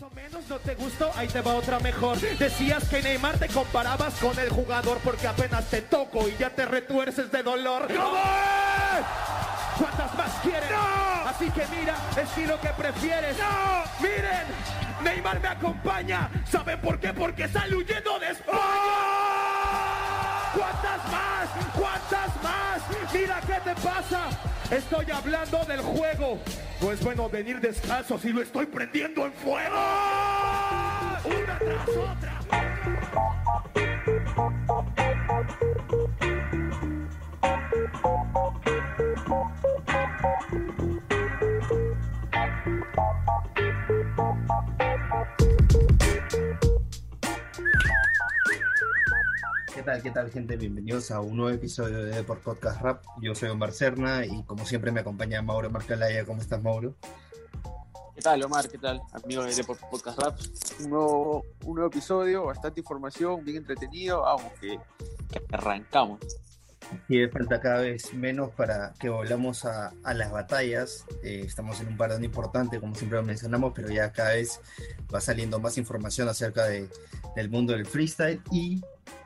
Más o menos no te gustó, ahí te va otra mejor. Decías que Neymar te comparabas con el jugador porque apenas te toco y ya te retuerces de dolor. ¿Cómo es? ¿Cuántas más quieres? ¡No! Así que mira, estilo que prefieres. ¡No! ¡Miren! Neymar me acompaña. ¿Saben por qué? Porque sale huyendo de España. ¿Cuántas más? ¿Cuántas más? Mira qué te pasa. Estoy hablando del juego. No es bueno venir descalzo si lo estoy prendiendo en fuego. Una tras otra. Qué tal, gente? Bienvenidos a un nuevo episodio de Deport Podcast Rap. Yo soy Omar Serna y como siempre me acompaña Mauro Marcalaya. ¿Cómo estás, Mauro? ¿Qué tal, Omar? ¿Qué tal, amigos de Podcast Rap? Un nuevo, episodio, bastante información, bien entretenido. Vamos, que arrancamos. Y falta cada vez menos para que volvamos a, a las batallas. Eh, estamos en un parón importante, como siempre lo mencionamos, pero ya cada vez va saliendo más información acerca de, del mundo del freestyle y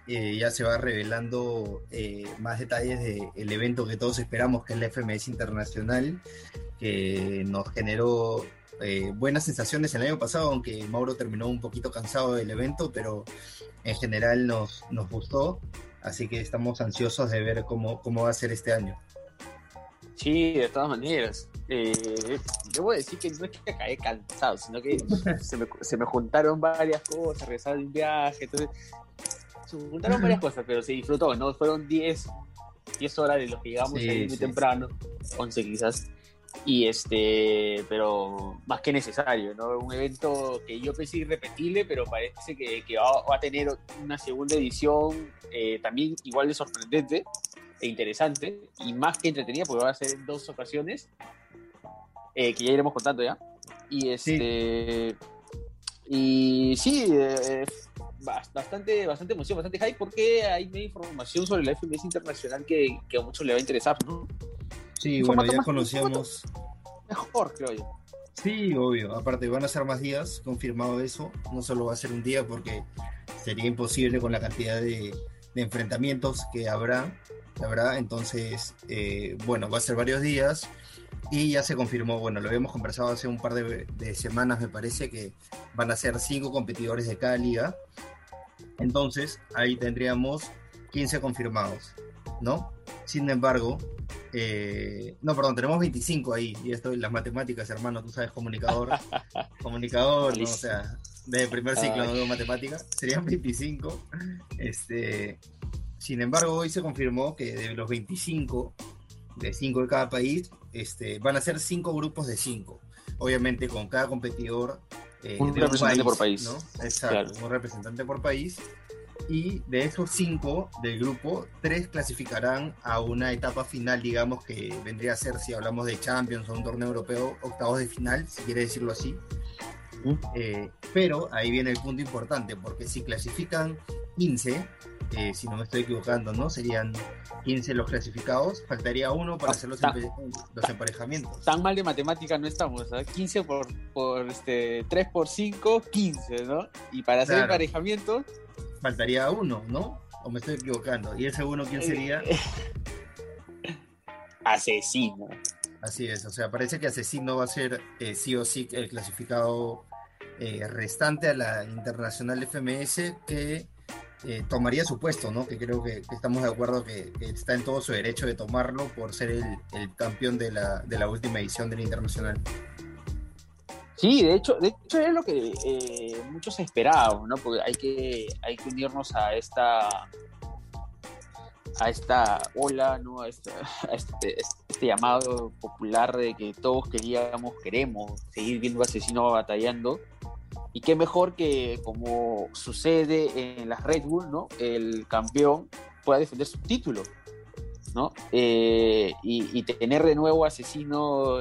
eh, ya se va revelando eh, más detalles del evento que todos esperamos, que es la FMS Internacional, que nos generó eh, buenas sensaciones el año pasado, aunque Mauro terminó un poquito cansado del evento, pero en general nos, nos gustó, así que estamos ansiosos de ver cómo, cómo va a ser este año. Sí, de todas maneras. Eh, debo decir que no es que caí cansado, sino que se me, se me juntaron varias cosas, regresar de un viaje, entonces se me juntaron varias cosas, pero se disfrutó, ¿no? Fueron 10, 10 horas de los que llegamos Sí, ahí muy sí, temprano, 11 quizás. Y este, pero más que necesario, ¿no? Un evento que yo pensé irrepetible, pero parece que, que va, va a tener una segunda edición eh, también igual de sorprendente e interesante y más que entretenida porque va a ser en dos ocasiones eh, que ya iremos contando ya y este y sí eh, bas- bastante bastante emoción bastante hype porque hay media información sobre la FMS internacional que, que a muchos le va a interesar ¿no? Sí, Un bueno, ya más- conocíamos. mejor creo yo Sí, obvio. Aparte, van a ser más días, confirmado eso. No solo va a ser un día porque sería imposible con la cantidad de, de enfrentamientos que habrá. que habrá. Entonces, eh, bueno, va a ser varios días. Y ya se confirmó, bueno, lo habíamos conversado hace un par de, de semanas, me parece, que van a ser cinco competidores de cada liga. Entonces, ahí tendríamos 15 confirmados, ¿no? Sin embargo, eh, no, perdón, tenemos 25 ahí. Y esto, las matemáticas, hermano, tú sabes, comunicador. comunicador, ¿no? O sea, de primer ciclo no matemáticas. Serían 25. Este, sin embargo, hoy se confirmó que de los 25, de 5 de cada país, este, van a ser 5 grupos de 5. Obviamente, con cada competidor. eh, Un de representante por país. ¿no? Exacto, Claro. un representante por país. Y de esos cinco del grupo, tres clasificarán a una etapa final, digamos, que vendría a ser, si hablamos de Champions o un torneo europeo, octavos de final, si quiere decirlo así. Eh, pero ahí viene el punto importante, porque si clasifican 15, eh, si no me estoy equivocando, ¿no? Serían 15 los clasificados, faltaría uno para hacer los, Ah. empe- los emparejamientos. tan mal de matemática no estamos ¿ah? 15 por, por este 3 por 5 15 ¿no? y para hacer Claro. emparejamiento Faltaría uno, ¿no? ¿O me estoy equivocando? ¿Y ese uno quién sería? asesino Así es, o sea, parece que Asesino va a ser eh, sí o sí el clasificado eh, restante a la internacional FMS que eh, tomaría su puesto, ¿no? Que creo que, que estamos de acuerdo que, que está en todo su derecho de tomarlo por ser el, el campeón de la, de la última edición de la internacional. Sí, de hecho, de hecho es lo que eh, muchos esperaban, ¿no? Porque hay que, hay que unirnos a esta a esta ola, ¿no? A, este, este llamado popular de que todos queríamos, queremos seguir viendo a Asesino batallando. Y qué mejor que, como sucede en las Red Bull, ¿no? El campeón pueda defender su título, ¿no? Eh, y, tener de nuevo Asesino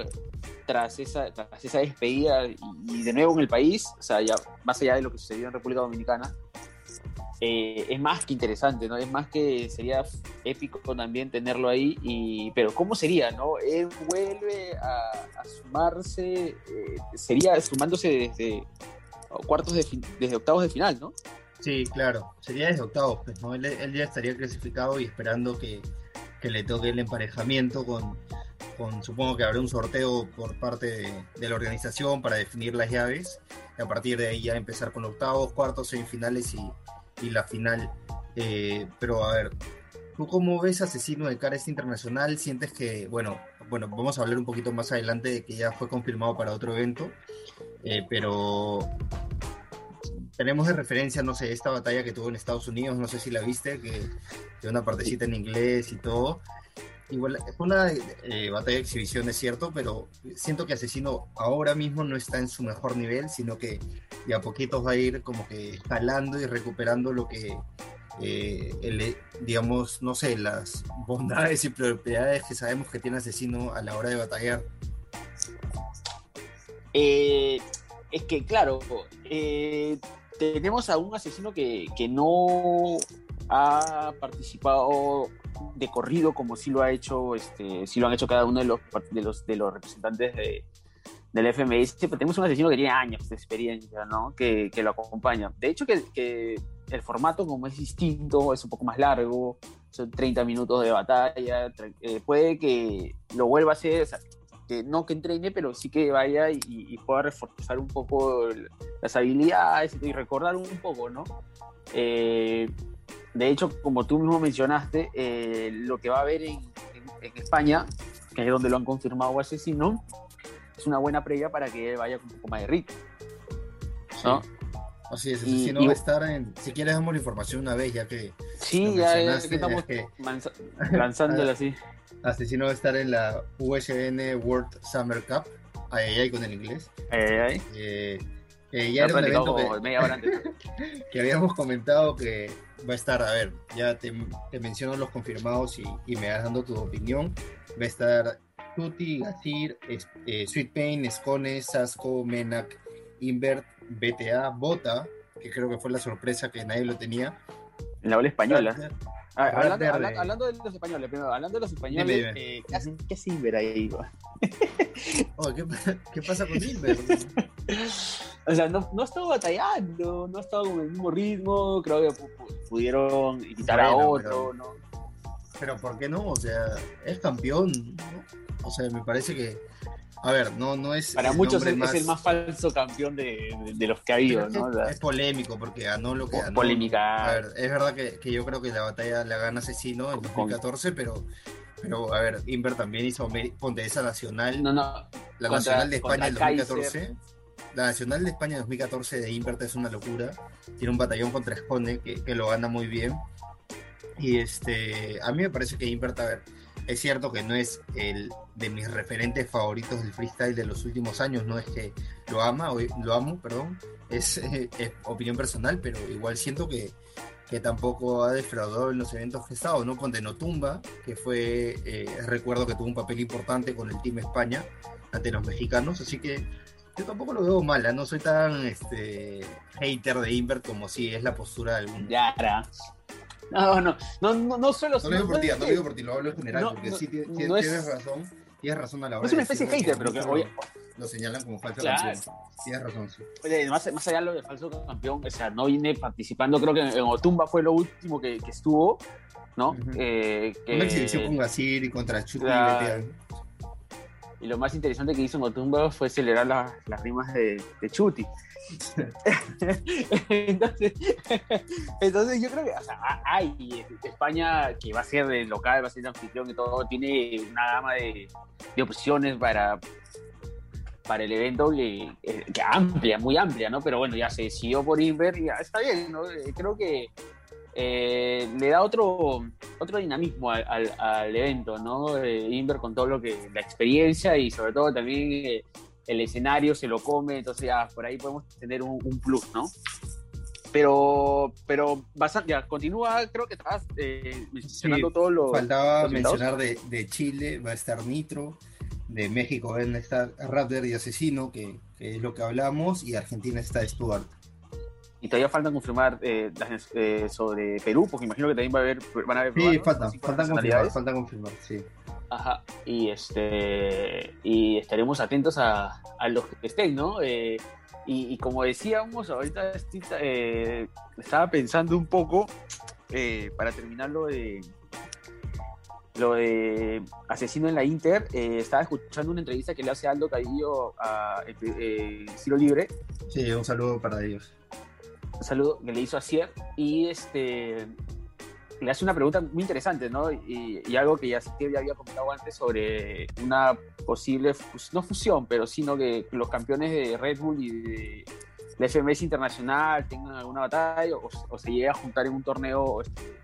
tras esa, tras esa despedida y, de nuevo en el país, o sea, ya más allá de lo que sucedió en República Dominicana, eh, es más que interesante, ¿no? Es más que sería épico también tenerlo ahí, y, pero ¿cómo sería, no? Él vuelve a, sumarse, eh, sería sumándose desde, cuartos de desde octavos de final, ¿no? Sí, claro, sería desde octavos, pues, ¿no? Él ya estaría clasificado y esperando que, que le toque el emparejamiento con, con, supongo que habrá un sorteo por parte de, la organización para definir las llaves, y a partir de ahí ya empezar con octavos, cuartos, semifinales y, y la final. Eh, pero a ver, ¿tú cómo ves Asesino de Cara este internacional? ¿Sientes que, bueno, bueno, vamos a hablar un poquito más adelante de que ya fue confirmado para otro evento, eh, pero tenemos de referencia, no sé, esta batalla que tuvo en Estados Unidos, no sé si la viste, que, que una partecita en inglés y todo. Igual, fue una eh, batalla de exhibición, es cierto, pero siento que Asesino ahora mismo no está en su mejor nivel, sino que de a poquitos va a ir como que jalando y recuperando lo que, eh, el, digamos, no sé, las bondades y propiedades que sabemos que tiene Asesino a la hora de batallar. Eh, es que, claro, eh, tenemos a un asesino que, que, no ha participado de corrido como sí lo ha hecho, este, sí lo han hecho cada uno de los, de los, de los representantes de, del FMS, pero tenemos un asesino que tiene años de experiencia, ¿no? Que, que lo acompaña. De hecho, que, el formato como es distinto, es un poco más largo, son 30 minutos de batalla, eh, puede que lo vuelva a hacer, que no que entrene, pero sí que vaya y, y, pueda reforzar un poco las habilidades y recordar un poco, ¿no? Eh, de hecho, como tú mismo mencionaste, eh, lo que va a haber en, en, en, España, que es donde lo han confirmado Asesino, es una buena previa para que vaya con un poco más de ritmo. ¿no? Sí. Así es, Asesino y, va a estar en. Si quieres, damos la información una vez, ya que. Sí, ya, ya, que estamos que... lanzándola así. Asesino va a estar en la USN World Summer Cup. Ahí, ahí con el inglés. Ahí, ahí. Eh, eh, ya era un evento que, media hora antes. que habíamos comentado que va a estar, a ver, ya te, te menciono los confirmados y, y, me vas dando tu opinión. Va a estar Tuti, Gazir, eh, Sweet Pain, Escone, Sasco, Menac, Invert, BTA, Bota, que creo que fue la sorpresa que nadie lo tenía. En la ola española. Ah, hablando, hablando, hablando, de los españoles, primero, hablando de los españoles, dime, dime. Eh, ¿qué, hace, ¿qué es Inver ahí? oh, ¿qué, ¿qué, pasa con Inver? o sea, no, no ha estado batallando, no ha estado con el mismo ritmo, creo que pudieron quitar bueno, a otro, pero, ¿no? Pero ¿por qué no? O sea, es campeón, ¿no? O sea, me parece que a ver, no, no es. Para muchos es, más... es, el más falso campeón de, de, de los que ha habido, ¿no? Es, es, polémico porque ganó lo que ganó. Polémica. A ver, es verdad que, que, yo creo que la batalla la gana Asesino en 2014, pero, pero a ver, Inver también hizo ponte esa nacional. No, no. La contra, nacional de España en 2014. Kaiser. La nacional de España en 2014 de Invert es una locura. Tiene un batallón contra Esconde que, que lo gana muy bien. Y este, a mí me parece que Invert, a ver es cierto que no es el de mis referentes favoritos del freestyle de los últimos años, no es que lo ama, lo amo, perdón, es, es opinión personal, pero igual siento que, que, tampoco ha defraudado en los eventos que he estado, ¿no? Con Tumba, que fue, eh, recuerdo que tuvo un papel importante con el Team España ante los mexicanos, así que yo tampoco lo veo mala, no soy tan este, hater de Invert como si es la postura de algún. Yara. No, no, no, no, no suelo No lo digo por ti, no lo digo por ti, lo hablo en general, no, porque no, sí tienes, razón. Tienes razón a la hora. No es una especie de hater, pero que hoy. Lo señalan como falso campeón. Tienes razón. Oye, más, más allá de lo de falso campeón, o sea, no viene participando, creo que en Otumba fue lo último que, estuvo, ¿no? Eh, que... Una exhibición con Gasir y contra Chuti claro. Y lo más interesante que hizo en Otumba fue celebrar la, las rimas de, Chuti. entonces, entonces, yo creo que o sea, hay España que va a ser de local, va a ser de anfitrión y todo, tiene una gama de, opciones para, para el evento que, que, amplia, muy amplia, ¿no? Pero bueno, ya se decidió por Inver y ya está bien, ¿no? Creo que eh, le da otro, otro dinamismo al, al, al evento, ¿no? Eh, Inver con todo lo que, la experiencia y sobre todo también eh, el escenario se lo come, entonces ya por ahí podemos tener un, un plus, ¿no? Pero, pero bastante, ya, continúa, creo que estabas eh, mencionando sí, todos los. Faltaba los mencionar de, de, Chile, va a estar Nitro, de México van a estar Raptor y Asesino, que, que, es lo que hablamos, y Argentina está Stuart. Y todavía faltan confirmar eh, eh, sobre Perú, porque imagino que también va a haber, van a haber. Sí, faltan, faltan confirmar, faltan confirmar, sí. Ajá, y este y estaremos atentos a, a los que estén, ¿no? Eh, Y, como decíamos, ahorita eh, estaba pensando un poco, eh, para terminar lo de, lo de Asesino en la Inter, eh, estaba escuchando una entrevista que le hace Aldo Cadillo a Ciro Libre. Sí, un saludo para ellos. Saludo que le hizo a Cier. Y este le hace una pregunta muy interesante, ¿no? Y, algo que ya, ya había comentado antes sobre una posible, no fusión, pero sino que los campeones de Red Bull y de la FMS Internacional tengan alguna batalla o, se llegue a juntar en un torneo este,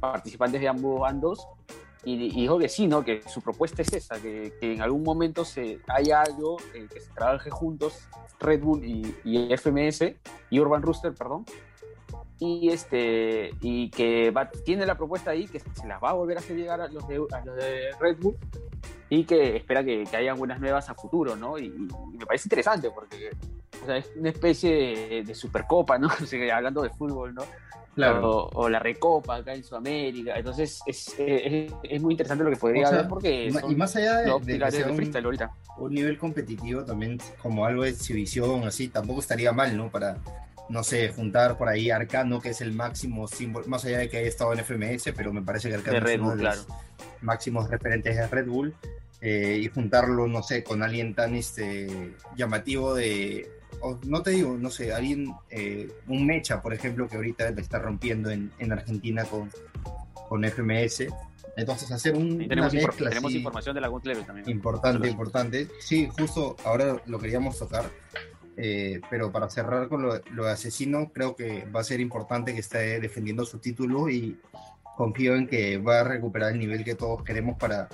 participantes de ambos bandos. Y, dijo que sí, ¿no? Que su propuesta es esa, que, en algún momento se haya algo que se trabaje juntos Red Bull y, y FMS y Urban Rooster, perdón, y este y que va, tiene la propuesta ahí que se las va a volver a hacer llegar a los de, Red Bull y que espera que, que hayan buenas nuevas a futuro, ¿no? Y, me parece interesante porque o sea, es una especie de, supercopa, ¿no? hablando de fútbol, ¿no? Claro. O, la recopa acá en Sudamérica. Entonces es, es, muy interesante lo que podría haber porque y más allá de, de, un, un nivel competitivo también como algo de exhibición así tampoco estaría mal, ¿no? Para no sé, juntar por ahí Arcano, que es el máximo símbolo, más allá de que haya estado en FMS, pero me parece que Arcano es uno de los máximos referentes de Red Bull, eh, y juntarlo, no sé, con alguien tan este, llamativo de, no te digo, no sé, alguien, eh, un Mecha, por ejemplo, que ahorita le está rompiendo en, en Argentina con, con FMS. Entonces, hacer un. tenemos, tenemos información de la Level también. Importante, importante. Sí, justo ahora lo queríamos tocar. Eh, pero para cerrar con lo, de asesino, creo que va a ser importante que esté defendiendo su título y confío en que va a recuperar el nivel que todos queremos para,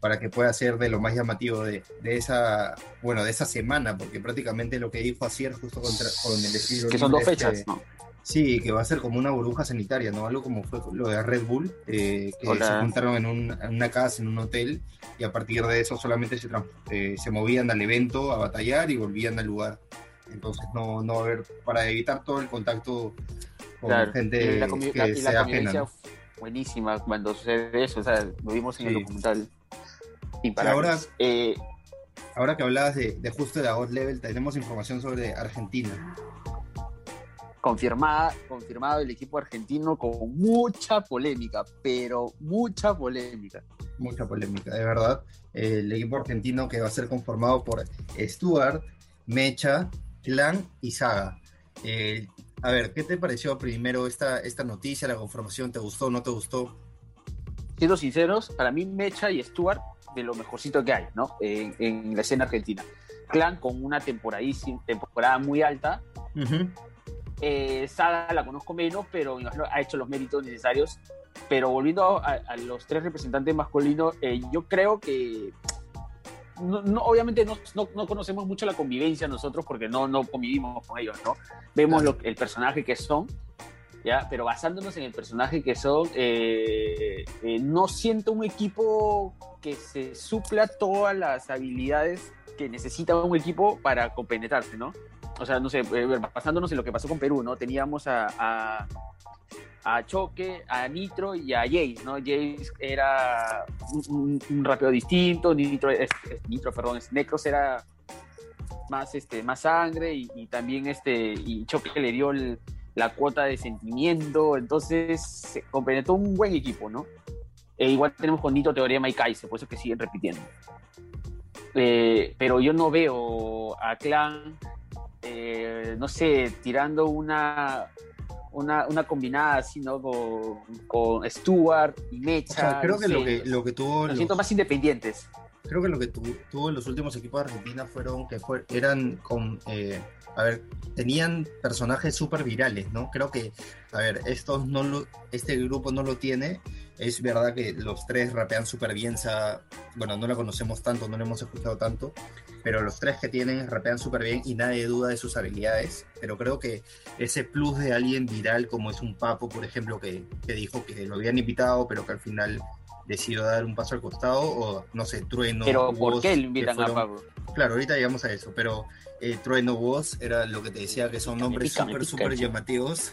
para que pueda ser de lo más llamativo de, de esa bueno de esa semana, porque prácticamente lo que dijo Asier justo contra, con el estilo. Que son dos fechas, ¿no? Sí, que va a ser como una burbuja sanitaria, ¿no? Algo como fue lo de Red Bull, eh, que se juntaron en, en, una casa, en un hotel, y a partir de eso solamente se, eh, se movían al evento a batallar y volvían al lugar. Entonces no, no va a haber, para evitar todo el contacto con gente la que sea ajena. Buenísima cuando sucede eso, o sea, lo vimos en el documental. Ahora, eh, ahora que hablabas de, de justo de la God Level, tenemos información sobre Argentina confirmada, confirmado el equipo argentino con mucha polémica, pero mucha polémica. Mucha polémica, de verdad. El equipo argentino que va a ser conformado por Stuart, Mecha, Clan y Saga. Eh, a ver, ¿qué te pareció primero esta, esta noticia, la conformación? ¿Te gustó o no te gustó? Siendo sinceros, para mí Mecha y Stuart de lo mejorcito que hay, ¿no? En, la escena argentina. Clan con una temporada muy alta. Eh, Saga la conozco menos, pero ha hecho los méritos necesarios. Pero volviendo a, los tres representantes masculinos, eh, yo creo que no, obviamente no, no, conocemos mucho la convivencia nosotros porque no, no convivimos con ellos, ¿no? Vemos lo, el personaje que son, Pero basándonos en el personaje que son, eh, no siento un equipo que se supla todas las habilidades que necesita un equipo para compenetrarse, ¿no? o sea, no sé, eh, basándonos en lo que pasó con Perú, ¿no? Teníamos a, a, Choque, a Nitro y a Jace, ¿no? Jace era un, un, distinto, Nitro, es, Nitro, perdón, es Necros era más, este, más sangre y, también este, y Choque le dio la cuota de sentimiento, entonces se complementó un buen equipo, ¿no? E igual tenemos con Nitro Teorema y Kaiser, por eso que siguen repitiendo. Eh, pero yo no veo a Clan eh, no sé, tirando una, una, una, combinada así, ¿no? Con, con Stuart y Mecha. creo que, lo que lo que tuvo. Los siento más independientes. Creo que lo que tuvo en los últimos equipos de Argentina fueron que fue, eran con. Eh, a ver, tenían personajes súper virales, ¿no? Creo que, a ver, estos no lo, este grupo no lo tiene. Es verdad que los tres rapean súper bien. Bueno, no la conocemos tanto, no la hemos escuchado tanto pero los tres que tienen rapean súper bien y nadie duda de sus habilidades. Pero creo que ese plus de alguien viral, como es un Papo, por ejemplo, que, que dijo que lo habían invitado, pero que al final decidió dar un paso al costado, o no sé, Trueno. Pero ¿por qué invitan a Papo? Claro, ahorita llegamos a eso, pero eh, Trueno Voz era lo que te decía que son nombres súper, súper llamativos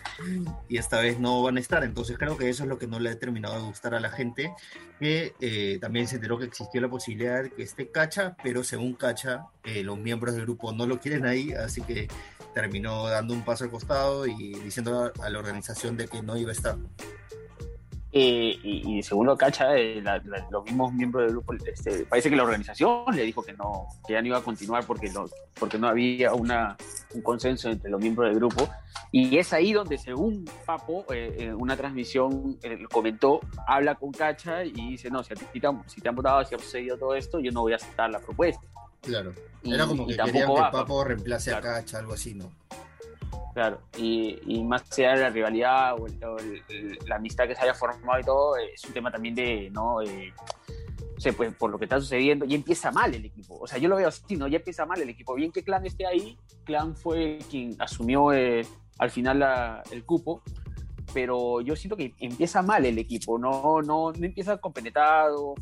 y esta vez no van a estar. Entonces creo que eso es lo que no le ha terminado de gustar a la gente, que eh, también se enteró que existió la posibilidad de que esté Cacha, pero según Cacha, eh, los miembros del grupo no lo quieren ahí, así que terminó dando un paso al costado y diciendo a la organización de que no iba a estar. Eh, y, según lo cacha, eh, los mismos miembros del grupo, este, parece que la organización le dijo que no, que ya no iba a continuar porque, no, porque no había una, un consenso entre los miembros del grupo. Y es ahí donde, según Papo, eh, en una transmisión comentó, habla con Cacha y dice, no, si, te, si te han votado, si ha sucedido todo esto, yo no voy a aceptar la propuesta. Claro. Era como que querían que Papo reemplace a Cacha, algo así, ¿no? Claro, y, y, más allá de la rivalidad o, la amistad que se haya formado y todo, es un tema también de, ¿no? Eh, pues por lo que está sucediendo, y empieza mal el equipo. O sea, yo lo veo así, ¿no? Ya empieza mal el equipo. Bien que Clan esté ahí, Clan fue quien asumió eh, al final el cupo, pero yo siento que empieza mal el equipo, no, no, no empieza compenetrado,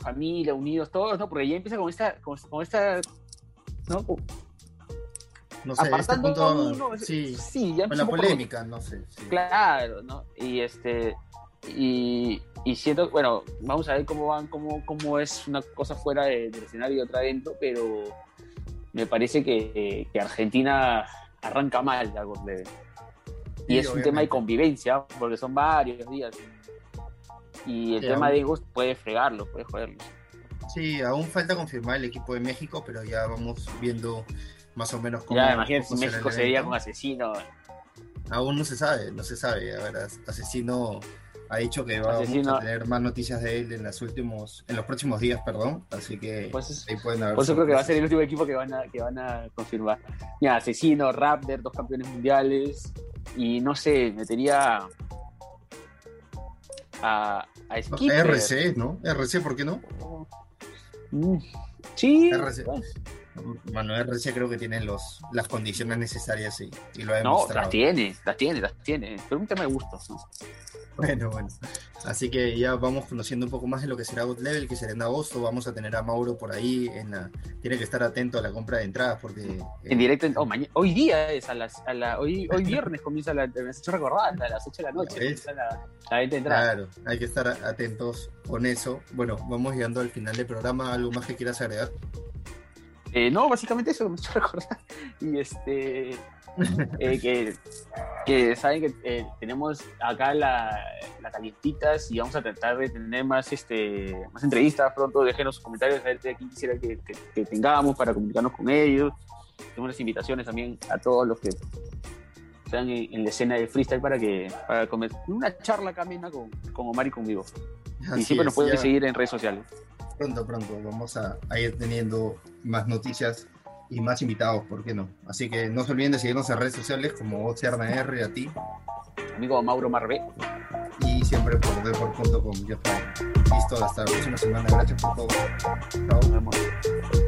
familia, unidos, todos, ¿no? Porque ya empieza con esta, con, con esta ¿no? No sé, este punto, sí, sí ya con la polémica, no sé. Claro, ¿no? Y este y, y, siento, bueno, vamos a ver cómo van, cómo, cómo es una cosa fuera del escenario y otra dentro, pero me parece que, que Argentina arranca mal algo de Y es un tema de convivencia, porque son varios días. Y el tema de egos puede fregarlo, puede joderlo. Sí, aún falta confirmar el equipo de México, pero ya vamos viendo más o menos cómo. Ya, imagínate si México sería con asesino. Aún no se sabe, no se sabe. A ver, asesino ha dicho que va a tener más noticias de él en los últimos, en los próximos días, perdón. Así que pues ahí pueden haber. Por eso creo que va a ser el último equipo que van a, que van a confirmar. Ya, asesino, Raptor, dos campeones mundiales. Y no sé, metería a, a Skipper. RC, ¿no? RC, ¿por qué no? Mm, sí. RC. Manuel Recia creo que tiene los, las condiciones necesarias y, y lo ha demostrado. No, las tiene, las tiene, las tiene. Pero un tema de gustos. Bueno, bueno. Así que ya vamos conociendo un poco más de lo que será God Level, que será en agosto. Vamos a tener a Mauro por ahí. En la... Tiene que estar atento a la compra de entradas porque. Eh, en directo, oh, mañana, hoy día es a las. A la, hoy, hoy viernes comienza la. Me has hecho recordar, a las 8 de la noche. La, la, venta de entradas. Claro, hay que estar atentos con eso. Bueno, vamos llegando al final del programa. ¿Algo más que quieras agregar? Eh, no, básicamente eso me he hecho recordar. Y este. Eh, que, que, saben que eh, tenemos acá la, la calientitas y vamos a tratar de tener más este más entrevistas pronto. Déjenos comentarios a ver de quién quisiera que, que, tengamos para comunicarnos con ellos. Tenemos las invitaciones también a todos los que están en, la escena de freestyle para que para comer una charla camina con, con Omar y conmigo. y siempre nos pueden seguir en redes sociales pronto, pronto vamos a, ir teniendo más noticias y más invitados, ¿por qué no? Así que no se olviden de seguirnos en redes sociales como OcearnaR, a ti. Amigo Mauro Marvé. Y siempre por deport.com. Ya está. Listo, hasta la próxima semana. Gracias por todo. Chao.